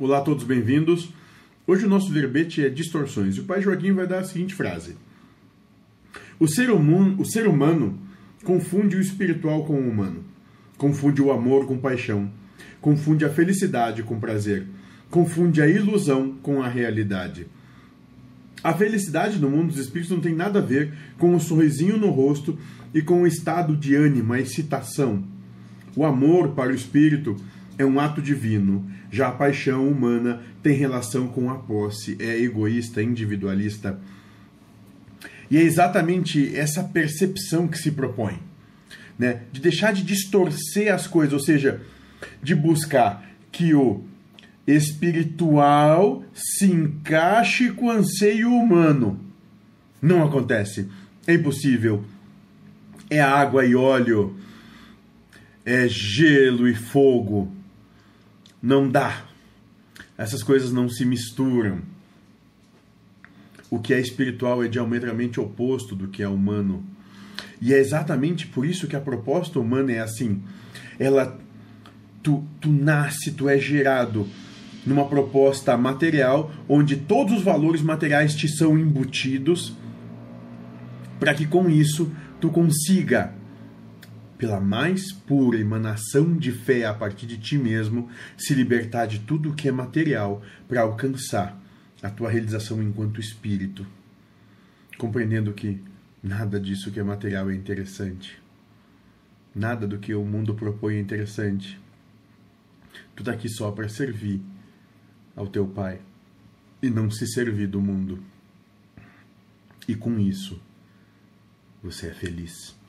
Olá a todos, bem-vindos. Hoje o nosso verbete é distorções e o pai Joaquim vai dar a seguinte frase: o ser, humano, o ser humano confunde o espiritual com o humano, confunde o amor com paixão, confunde a felicidade com prazer, confunde a ilusão com a realidade. A felicidade no mundo dos espíritos não tem nada a ver com o sorrisinho no rosto e com o estado de ânimo, a excitação. O amor para o espírito é um ato divino, já a paixão humana tem relação com a posse, é egoísta, individualista. E é exatamente essa percepção que se propõe, né? de deixar de distorcer as coisas, ou seja, de buscar que o espiritual se encaixe com o anseio humano. Não acontece. É impossível. É água e óleo. É gelo e fogo. Não dá. Essas coisas não se misturam. O que é espiritual é diametralmente oposto do que é humano. E é exatamente por isso que a proposta humana é assim. Ela tu, tu nasce, tu é gerado numa proposta material onde todos os valores materiais te são embutidos para que com isso tu consiga pela mais pura emanação de fé a partir de ti mesmo, se libertar de tudo o que é material para alcançar a tua realização enquanto espírito, compreendendo que nada disso que é material é interessante. Nada do que o mundo propõe é interessante. Tu está aqui só para servir ao teu Pai e não se servir do mundo. E com isso, você é feliz.